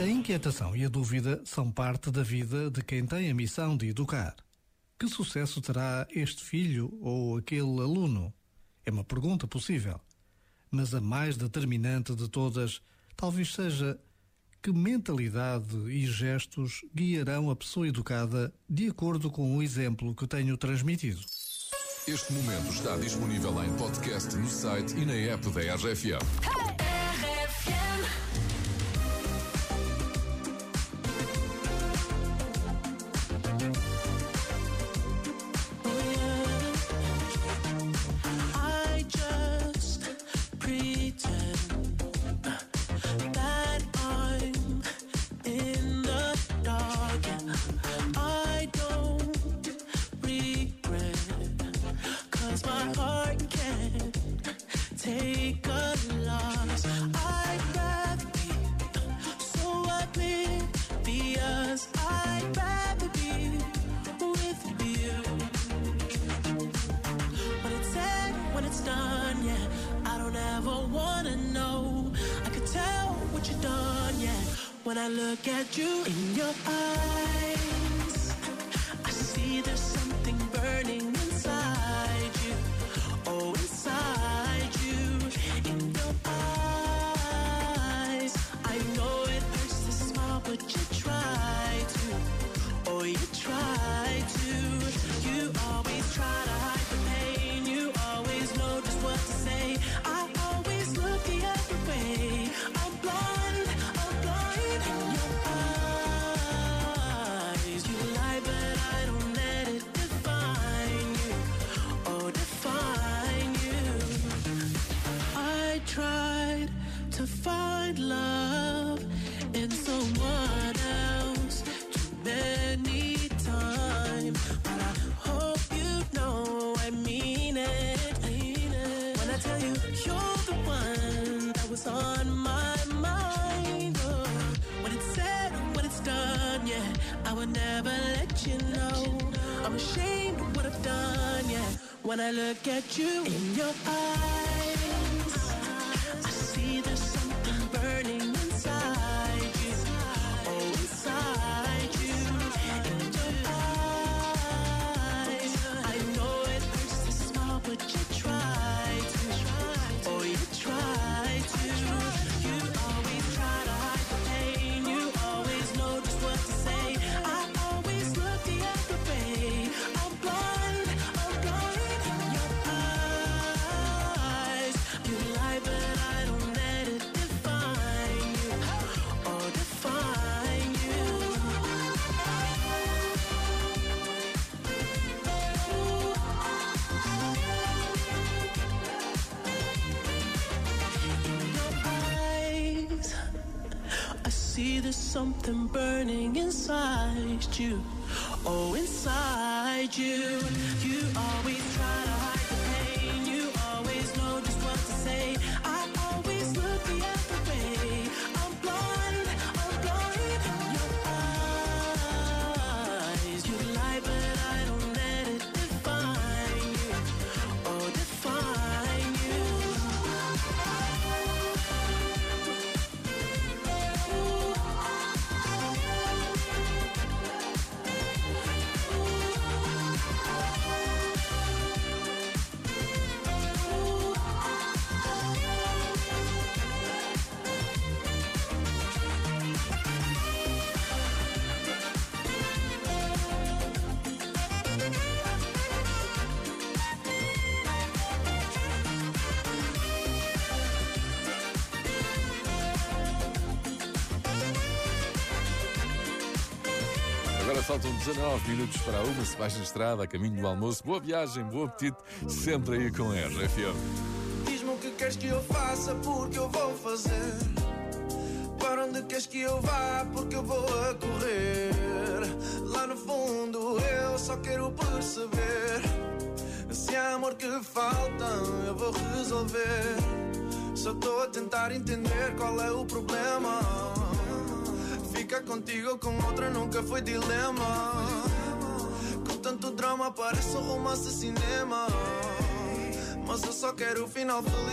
A inquietação e a dúvida são parte da vida de quem tem a missão de educar. Que sucesso terá este filho ou aquele aluno? É uma pergunta possível. Mas a mais determinante de todas talvez seja que mentalidade e gestos guiarão a pessoa educada de acordo com o exemplo que tenho transmitido. Este momento está disponível em podcast no site e na app da RFM. When I look at you in your eyes, I see there's find love in someone else too many times, but I hope you know I mean it. When I tell you you're the one that was on my mind, oh, when it's said, when it's done, yeah, I would never let you know. I'm ashamed of what I've done, yeah. When I look at you in your eyes, see there's something burning inside you. Oh, inside you. You always Agora faltam 19 minutos para uma se baixa estrada, a caminho do almoço. Boa viagem, bom apetite, sempre aí com a RFM. Diz-me o que queres que eu faça, porque eu vou fazer. Para onde queres que eu vá, porque eu vou a correr. Lá no fundo eu só quero perceber. Se há amor que falta, eu vou resolver. Só estou a tentar entender qual é o problema. Ficar contigo com outra nunca foi dilema. Com tanto drama parece um romance cinema. Mas eu só quero o final feliz.